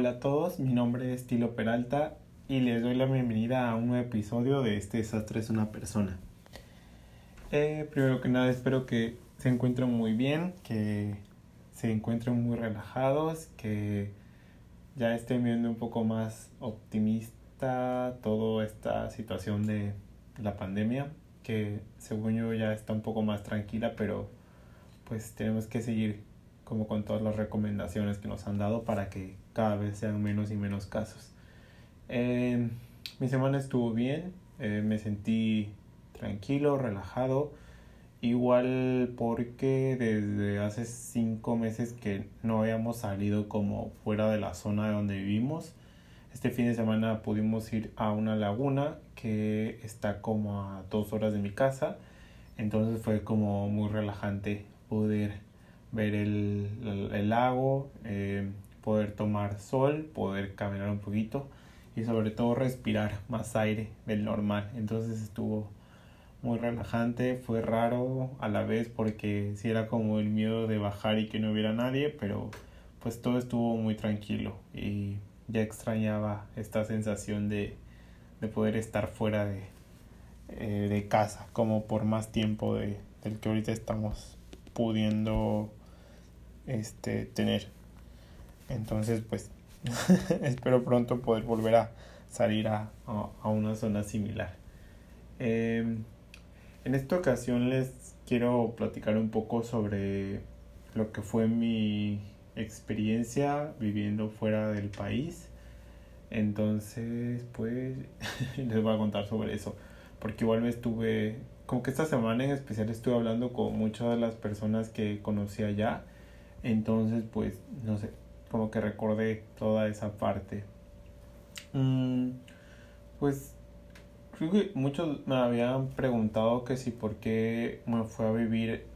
Hola a todos, mi nombre es Tilo Peralta y les doy la bienvenida a un nuevo episodio de Este desastre es una persona. Eh, primero que nada espero que se encuentren muy bien, que se encuentren muy relajados, que ya estén viendo un poco más optimista toda esta situación de la pandemia, que según yo ya está un poco más tranquila, pero pues tenemos que seguir como con todas las recomendaciones que nos han dado para que cada vez sean menos y menos casos. Eh, mi semana estuvo bien, eh, me sentí tranquilo, relajado, igual porque desde hace cinco meses que no habíamos salido como fuera de la zona de donde vivimos. Este fin de semana pudimos ir a una laguna que está como a dos horas de mi casa, entonces fue como muy relajante poder ver el, lago, eh, poder tomar sol, poder caminar un poquito y sobre todo respirar más aire del normal. Entonces estuvo muy relajante, fue raro a la vez porque sí era como el miedo de bajar y que no hubiera nadie, pero pues todo estuvo muy tranquilo y ya extrañaba esta sensación de, de poder estar fuera de, eh, de casa como por más tiempo de, del que ahorita estamos pudiendo este, tener. Entonces, pues, espero pronto poder volver a salir a, a, una zona similar. Em, en esta ocasión les quiero platicar un poco sobre lo que fue mi experiencia viviendo fuera del país. Entonces, pues, les voy a contar sobre eso. Porque igual me estuve, como que esta semana en especial estuve hablando con muchas de las personas que conocí allá entonces, pues, no sé, como que recordé toda esa parte. Mm, pues, creo que muchos me habían preguntado que si por qué me fue a vivir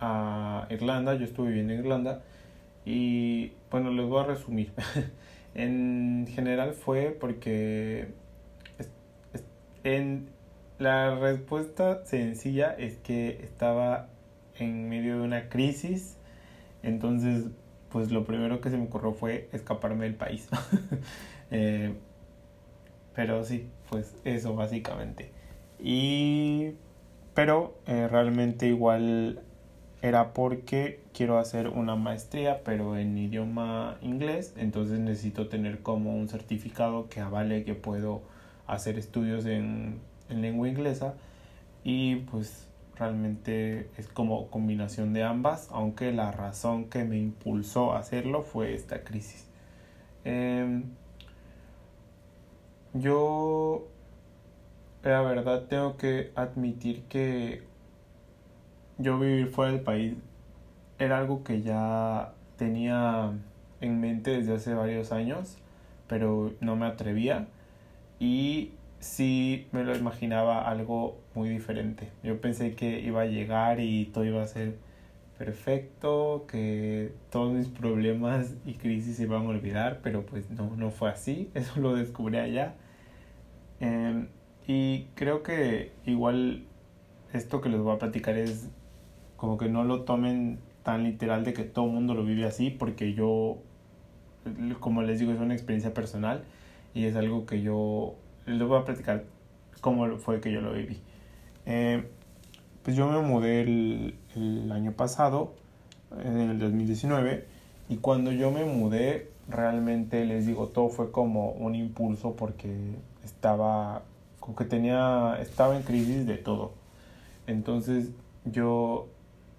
a Irlanda. Yo estuve viviendo en Irlanda. Y bueno, les voy a resumir. en general fue porque en la respuesta sencilla es que estaba en medio de una crisis entonces, pues lo primero que se me ocurrió fue escaparme del país. Eh, pero sí, pues eso básicamente. Y pero eh, realmente igual era porque quiero hacer una maestría pero en idioma inglés entonces necesito tener como un certificado que avale que puedo hacer estudios en, en lengua inglesa y pues realmente es como combinación de ambas, aunque la razón que me impulsó a hacerlo fue esta crisis. Em, yo, la verdad, tengo que admitir que yo vivir fuera del país era algo que ya tenía en mente desde hace varios años, pero no me atrevía. Y sí me lo imaginaba algo muy diferente. Yo pensé que iba a llegar y todo iba a ser perfecto, que todos mis problemas y crisis se iban a olvidar, pero pues no, no fue así, eso lo descubrí allá. Em, y creo que igual esto que les voy a platicar es como que no lo tomen tan literal de que todo el mundo lo vive así, porque yo, como les digo, es una experiencia personal y es algo que yo les voy a platicar cómo fue que yo lo viví. Eh, pues yo me mudé el, el, año pasado, en el 2019, y cuando yo me mudé, realmente les digo, todo fue como un impulso porque estaba, como que tenía, estaba en crisis de todo. Entonces yo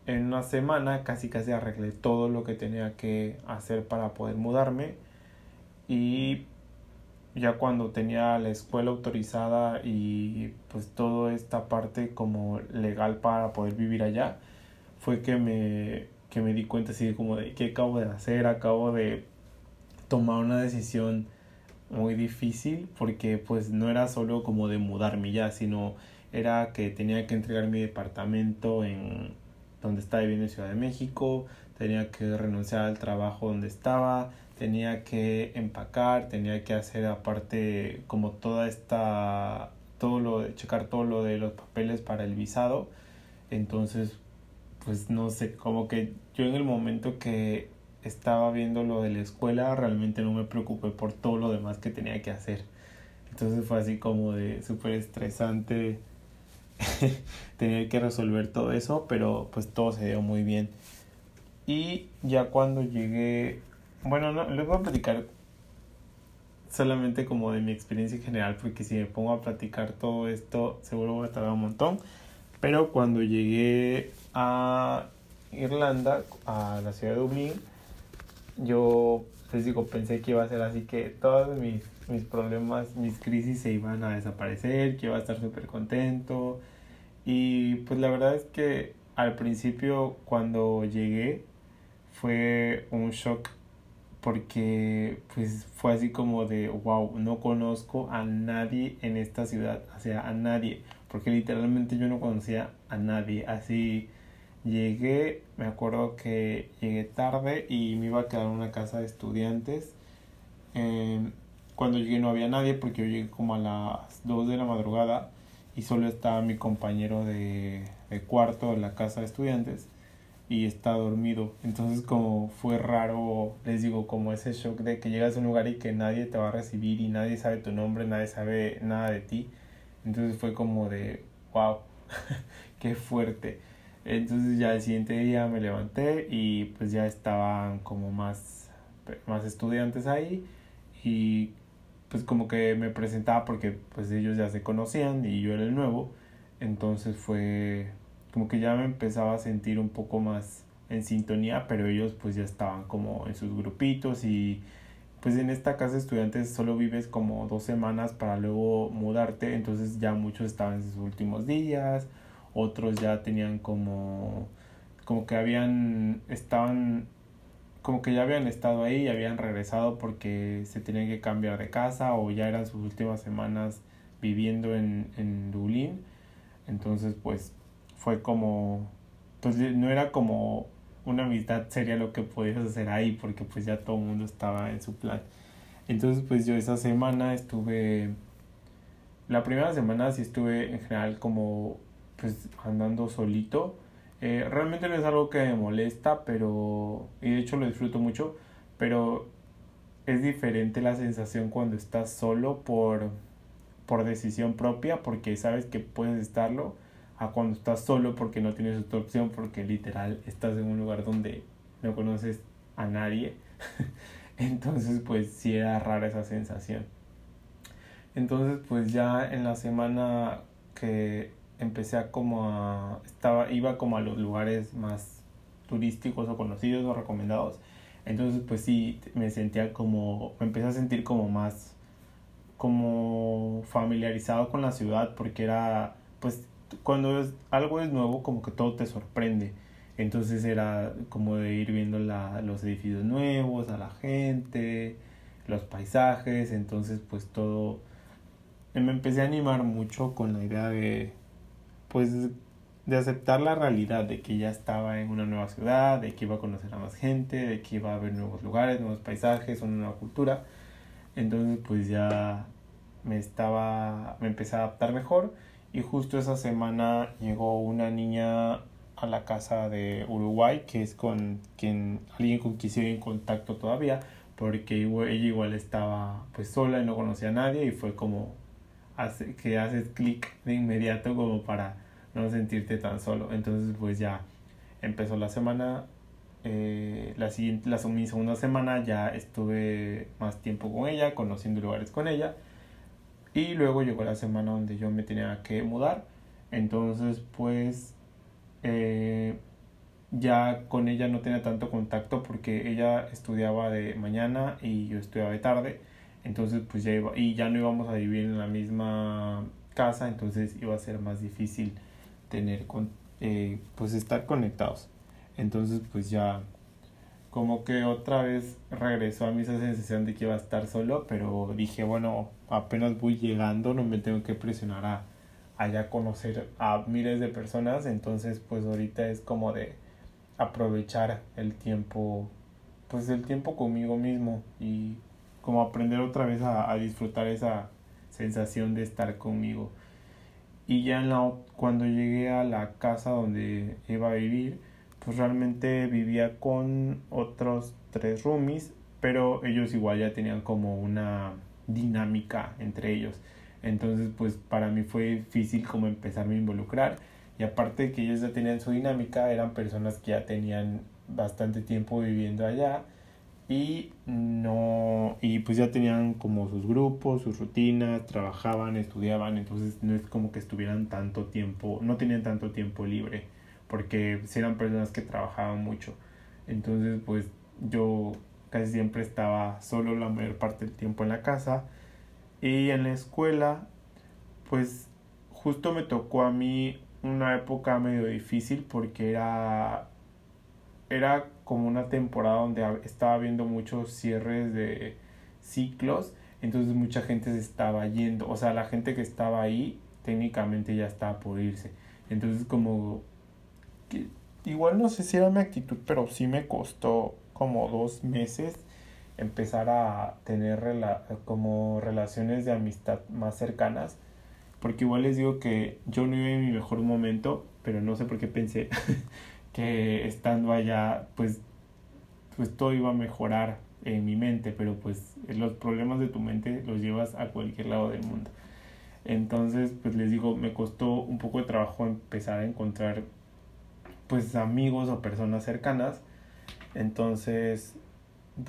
en una semana casi casi arreglé todo lo que tenía que hacer para poder mudarme y ya cuando tenía la escuela autorizada y pues toda esta parte como legal para poder vivir allá, fue que me, que me di cuenta así como de qué acabo de hacer, acabo de tomar una decisión muy difícil porque pues no era solo como de mudarme ya, sino era que tenía que entregar mi departamento en donde estaba viviendo en Ciudad de México, tenía que renunciar al trabajo donde estaba, tenía que empacar, tenía que hacer aparte como toda esta, todo lo de, checar todo lo de los papeles para el visado. Entonces, pues no sé, como que yo en el momento que estaba viendo lo de la escuela, realmente no me preocupé por todo lo demás que tenía que hacer. Entonces fue así como de súper estresante tener que resolver todo eso, pero pues todo se dio muy bien. Y ya cuando llegué, bueno, no, les voy a platicar solamente como de mi experiencia en general, porque si me pongo a platicar todo esto, seguro voy a tardar un montón. Pero cuando llegué a Irlanda, a la ciudad de Dublín, yo les digo, pensé que iba a ser así que todos mis, mis problemas, mis crisis se iban a desaparecer, que iba a estar súper contento. Y pues la verdad es que al principio cuando llegué fue un shock porque pues fue así como de wow, no conozco a nadie en esta ciudad, o sea, a nadie, porque literalmente yo no conocía a nadie, así llegué, me acuerdo que llegué tarde y me iba a quedar en una casa de estudiantes. Em, cuando llegué no había nadie porque yo llegué como a las 2 de la madrugada y solo estaba mi compañero de, de cuarto de la casa de estudiantes y está dormido. Entonces como fue raro, les digo, como ese shock de que llegas a un lugar y que nadie te va a recibir y nadie sabe tu nombre, nadie sabe nada de ti. Entonces fue como de, wow, qué fuerte. Entonces ya el siguiente día me levanté y pues ya estaban como más, más estudiantes ahí y pues como que me presentaba porque pues ellos ya se conocían y yo era el nuevo. Entonces fue como que ya me empezaba a sentir un poco más en sintonía, pero ellos pues ya estaban como en sus grupitos y pues en esta casa de estudiantes solo vives como dos semanas para luego mudarte, entonces ya muchos estaban en sus últimos días otros ya tenían como, como que habían, estaban, como que ya habían estado ahí y habían regresado porque se tenían que cambiar de casa o ya eran sus últimas semanas viviendo en, en Dublín. Entonces, pues fue como, pues no era como una amistad seria lo que podías hacer ahí porque pues ya todo el mundo estaba en su plan. Entonces, pues yo esa semana estuve, la primera semana sí estuve en general como pues andando solito. Eh, realmente no es algo que me molesta, pero, y de hecho lo disfruto mucho, pero es diferente la sensación cuando estás solo por, por decisión propia, porque sabes que puedes estarlo, a cuando estás solo porque no tienes otra opción, porque literal estás en un lugar donde no conoces a nadie. Entonces, pues sí era rara esa sensación. Entonces, pues ya en la semana que empecé a como a, estaba, iba como a los lugares más turísticos o conocidos o recomendados. Entonces pues sí, me sentía como, me empecé a sentir como más, como familiarizado con la ciudad porque era, pues cuando es, algo es nuevo como que todo te sorprende. Entonces era como de ir viendo la, los edificios nuevos, a la gente, los paisajes, entonces pues todo, me empecé a animar mucho con la idea de, pues de aceptar la realidad de que ya estaba en una nueva ciudad, de que iba a conocer a más gente, de que iba a ver nuevos lugares, nuevos paisajes, una nueva cultura. Entonces pues ya me estaba, me empecé a adaptar mejor y justo esa semana llegó una niña a la casa de Uruguay, que es con quien, alguien con quien sigue en contacto todavía, porque ella igual estaba pues sola y no conocía a nadie y fue como hace, que haces clic de inmediato como para no sentirte tan solo. Entonces pues ya empezó la semana, eh, la siguiente, la, segunda semana ya estuve más tiempo con ella, conociendo lugares con ella. Y luego llegó la semana donde yo me tenía que mudar. Entonces pues eh, ya con ella no tenía tanto contacto porque ella estudiaba de mañana y yo estudiaba de tarde. Entonces pues ya iba, y ya no íbamos a vivir en la misma casa, entonces iba a ser más difícil tener con, eh, pues estar conectados. Entonces pues ya como que otra vez regresó a mí esa sensación de que iba a estar solo, pero dije, bueno, apenas voy llegando, no me tengo que presionar a, a conocer a miles de personas, entonces pues ahorita es como de aprovechar el tiempo, pues el tiempo conmigo mismo y como aprender otra vez a, a disfrutar esa sensación de estar conmigo. Y ya en la, cuando llegué a la casa donde iba a vivir, pues realmente vivía con otros tres roomies, pero ellos igual ya tenían como una dinámica entre ellos. Entonces, pues para mí fue difícil como empezarme a involucrar. Y aparte de que ellos ya tenían su dinámica, eran personas que ya tenían bastante tiempo viviendo allá y no y pues ya tenían como sus grupos, sus rutinas, trabajaban, estudiaban, entonces no es como que estuvieran tanto tiempo, no tenían tanto tiempo libre, porque eran personas que trabajaban mucho. Entonces, pues yo casi siempre estaba solo la mayor parte del tiempo en la casa y en la escuela, pues justo me tocó a mí una época medio difícil porque era era como una temporada donde estaba viendo muchos cierres de ciclos, entonces mucha gente se estaba yendo, o sea, la gente que estaba ahí técnicamente ya estaba por irse. Entonces como igual no sé si era mi actitud, pero sí me costó como dos meses empezar a tener como relaciones de amistad más cercanas. Porque igual les digo que yo no iba en mi mejor momento, pero no sé por qué pensé que estando allá, pues, pues todo iba a mejorar en mi mente, pero pues los problemas de tu mente los llevas a cualquier lado del mundo. Entonces, pues les digo, me costó un poco de trabajo empezar a encontrar pues amigos o personas cercanas. Entonces,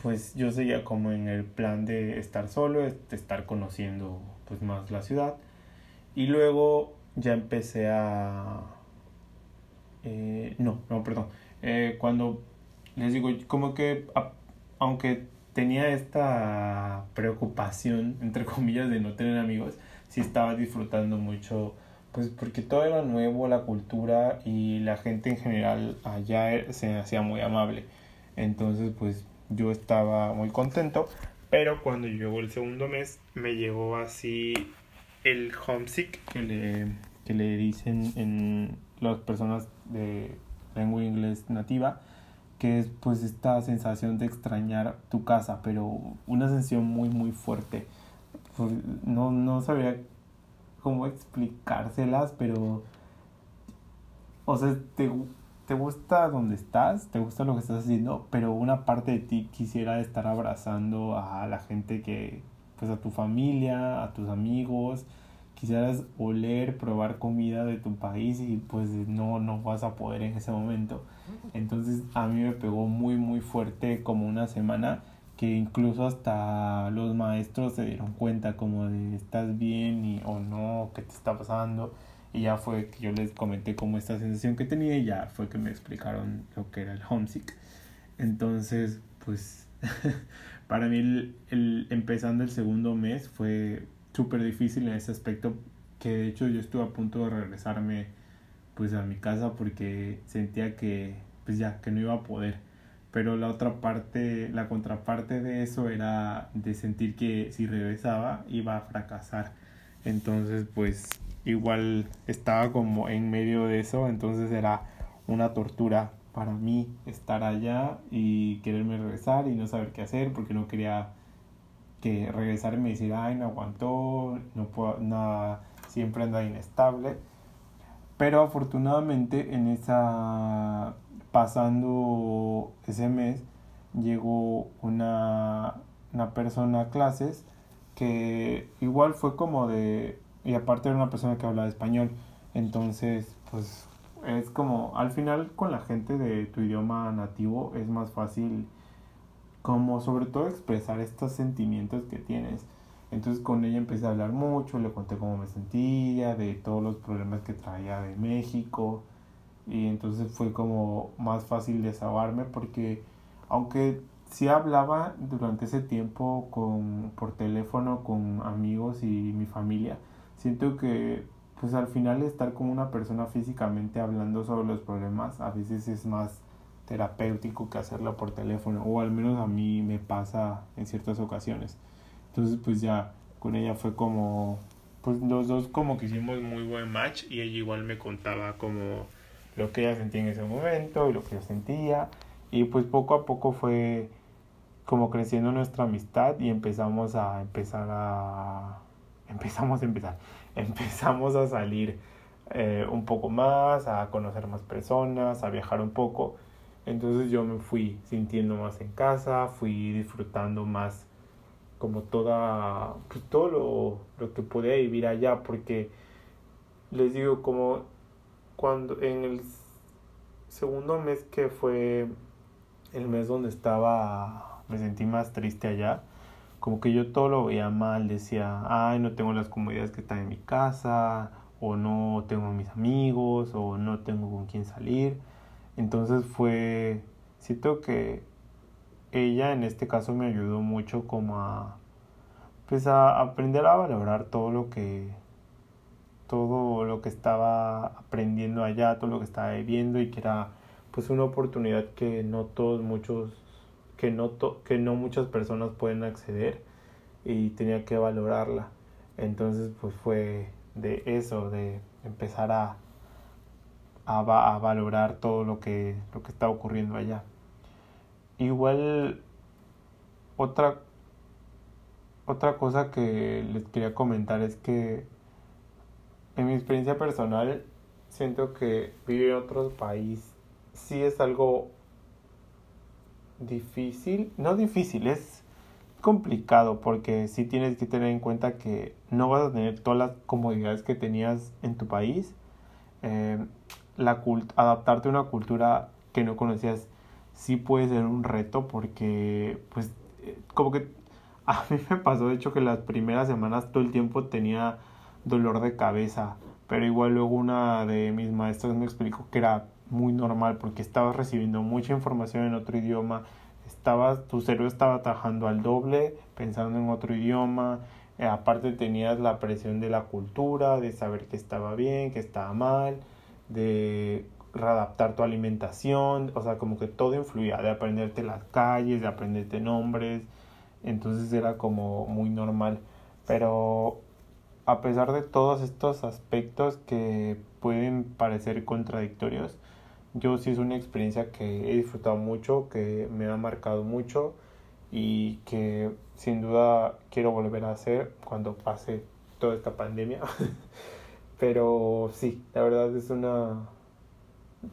pues yo seguía como en el plan de estar solo, de estar conociendo pues más la ciudad. Y luego ya empecé a eh, no, no, perdón. Eh, cuando les digo, como que aunque tenía esta preocupación, entre comillas, de no tener amigos, sí estaba disfrutando mucho, pues porque todo era nuevo, la cultura y la gente en general allá se hacía muy amable. Entonces, pues yo estaba muy contento, pero cuando llegó el segundo mes, me llegó así el homesick que le, que le dicen en las personas de lengua inglés nativa, que es pues esta sensación de extrañar tu casa, pero una sensación muy muy fuerte. Pues, no, no sabía cómo explicárselas, pero o sea, te, te gusta donde estás, te gusta lo que estás haciendo, pero una parte de ti quisiera estar abrazando a la gente que, pues a tu familia, a tus amigos, quisieras oler, probar comida de tu país y pues no, no vas a poder en ese momento. Entonces a mí me pegó muy muy fuerte como una semana que incluso hasta los maestros se dieron cuenta como de estás bien y o no, qué te está pasando. Y ya fue que yo les comenté como esta sensación que tenía y ya fue que me explicaron lo que era el homesick. Entonces, pues para mí el, el empezando el segundo mes fue súper difícil en ese aspecto que de hecho yo estuve a punto de regresarme pues a mi casa porque sentía que pues ya que no iba a poder pero la otra parte la contraparte de eso era de sentir que si regresaba iba a fracasar entonces pues igual estaba como en medio de eso entonces era una tortura para mí estar allá y quererme regresar y no saber qué hacer porque no quería que regresar y me decir, ay, no aguantó, no puedo, nada, siempre anda inestable. Pero afortunadamente en esa, pasando ese mes, llegó una, una persona a clases que igual fue como de, y aparte era una persona que hablaba español, entonces pues es como, al final con la gente de tu idioma nativo es más fácil como sobre todo expresar estos sentimientos que tienes. Entonces con ella empecé a hablar mucho, le conté cómo me sentía, de todos los problemas que traía de México y entonces fue como más fácil desahogarme porque aunque sí hablaba durante ese tiempo con por teléfono con amigos y mi familia, siento que pues al final estar con una persona físicamente hablando sobre los problemas a veces es más terapéutico que hacerlo por teléfono, o al menos a mí me pasa en ciertas ocasiones. Entonces, pues ya con ella fue como, pues los dos como que hicimos muy buen match y ella igual me contaba como lo que ella sentía en ese momento y lo que yo sentía. Y pues poco a poco fue como creciendo nuestra amistad y empezamos a empezar a empezamos a empezar empezamos a salir eh, un poco más a conocer más personas a viajar un poco Entonces yo me fui sintiendo más en casa, fui disfrutando más como toda, pues todo lo, lo que podía vivir allá, porque les digo como cuando en el segundo mes que fue el mes donde estaba, me sentí más triste allá, como que yo todo lo veía mal, decía, ay, no tengo las comodidades que están en mi casa, o no tengo mis amigos, o no tengo con quién salir. Entonces fue, siento que ella en este caso me ayudó mucho como a, pues a aprender a valorar todo lo que, todo lo que estaba aprendiendo allá, todo lo que estaba viviendo y que era pues una oportunidad que no todos muchos que no que no muchas personas pueden acceder y tenía que valorarla. Entonces pues fue de eso de empezar a a, a valorar todo lo que lo que está ocurriendo allá. Igual otra otra cosa que les quería comentar es que en mi experiencia personal, siento que vivir en otro país sí es algo difícil, no difícil, es complicado porque sí tienes que tener en cuenta que no vas a tener todas las comodidades que tenías en tu país. Eh, la adaptarte a una cultura que no conocías sí puede ser un reto porque pues eh, como que a mí me pasó de hecho que las primeras semanas todo el tiempo tenía dolor de cabeza, pero igual luego una de mis maestras me explicó que era muy normal porque estabas recibiendo mucha información en otro idioma, estabas, tu cerebro estaba trabajando al doble, pensando en otro idioma, eh, aparte tenías la presión de la cultura, de saber que estaba bien, que estaba mal, de readaptar tu alimentación, o sea, como que todo influía, de aprenderte las calles, de aprenderte nombres, entonces era como muy normal, pero a pesar de todos estos aspectos que pueden parecer contradictorios, yo sí es una experiencia que he disfrutado mucho, que me ha marcado mucho y que sin duda quiero volver a hacer cuando pase toda esta pandemia. Pero sí, la verdad es una...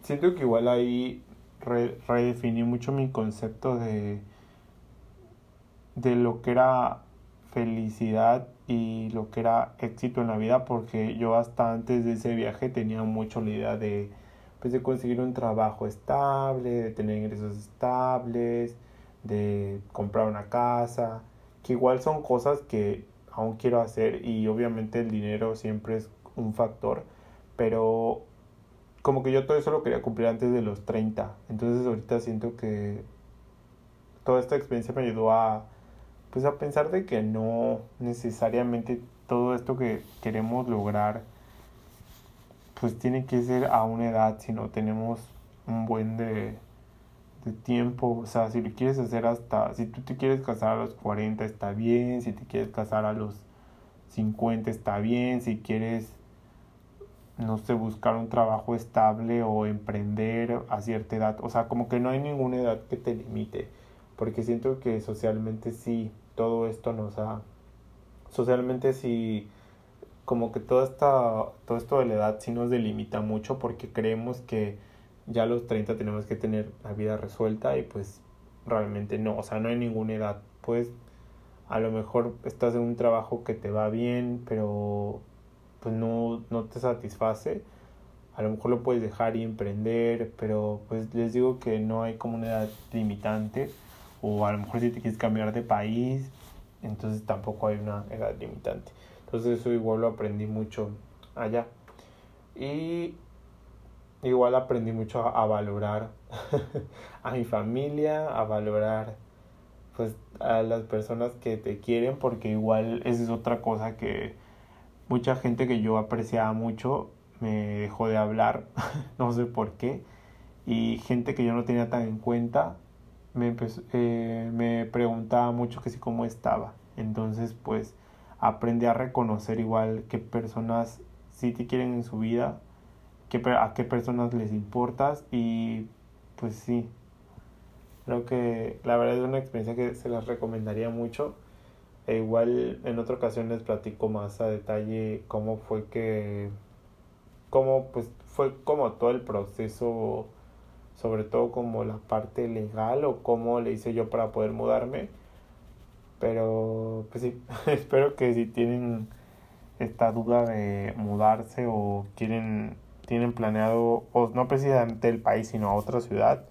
Siento que igual ahí redefiní mucho mi concepto de, de lo que era felicidad y lo que era éxito en la vida porque yo hasta antes de ese viaje tenía mucho la idea de pues de conseguir un trabajo estable, de tener ingresos estables, de comprar una casa, que igual son cosas que aún quiero hacer y obviamente el dinero siempre es un factor, pero como que yo todo eso lo quería cumplir antes de los 30, entonces ahorita siento que toda esta experiencia me ayudó a pues a pensar de que no necesariamente todo esto que queremos lograr pues tiene que ser a una edad, sino tenemos un buen de, de tiempo, o sea, si lo quieres hacer hasta, si tú te quieres casar a los 40 está bien, si te quieres casar a los 50 está bien, si quieres, no sé, buscar un trabajo estable o emprender a cierta edad, o sea, como que no hay ninguna edad que te limite, porque siento que socialmente sí todo esto nos ha socialmente sí como que toda esta todo esto de la edad sí nos delimita mucho porque creemos que ya a los 30 tenemos que tener la vida resuelta y pues realmente no, o sea, no hay ninguna edad. Pues a lo mejor estás en un trabajo que te va bien, pero pues no, no te satisface. A lo mejor lo puedes dejar y emprender, pero pues les digo que no hay como una edad limitante o a lo mejor si te quieres cambiar de país, entonces tampoco hay una edad limitante. Entonces eso igual lo aprendí mucho allá. Y igual aprendí mucho a, valorar a mi familia, a valorar pues a las personas que te quieren, porque igual esa es otra cosa que mucha gente que yo apreciaba mucho me dejó de hablar, no sé por qué, y gente que yo no tenía tan en cuenta me, eh, me preguntaba mucho que si cómo estaba. Entonces, pues, aprendí a reconocer igual qué personas sí te quieren en su vida, qué, a qué personas les importas y pues sí, creo que la verdad es una experiencia que se las recomendaría mucho. E igual en otra ocasión les platico más a detalle cómo fue que, cómo pues fue como todo el proceso sobre todo como la parte legal o cómo le hice yo para poder mudarme. Pero pues sí, espero que si tienen esta duda de mudarse o quieren tienen planeado o no precisamente el país sino a otra ciudad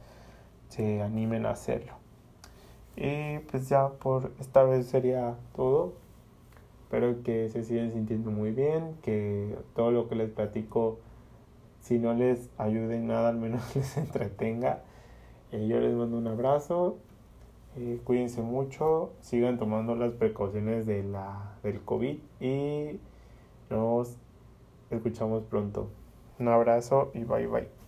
se animen a hacerlo. Y pues ya por esta vez sería todo. Espero que se sigan sintiendo muy bien, que todo lo que les platico, si no les ayude en nada, al menos les entretenga. Eh, yo les mando un abrazo, eh, cuídense mucho, sigan tomando las precauciones de la, del COVID y nos escuchamos pronto. Un abrazo y bye bye.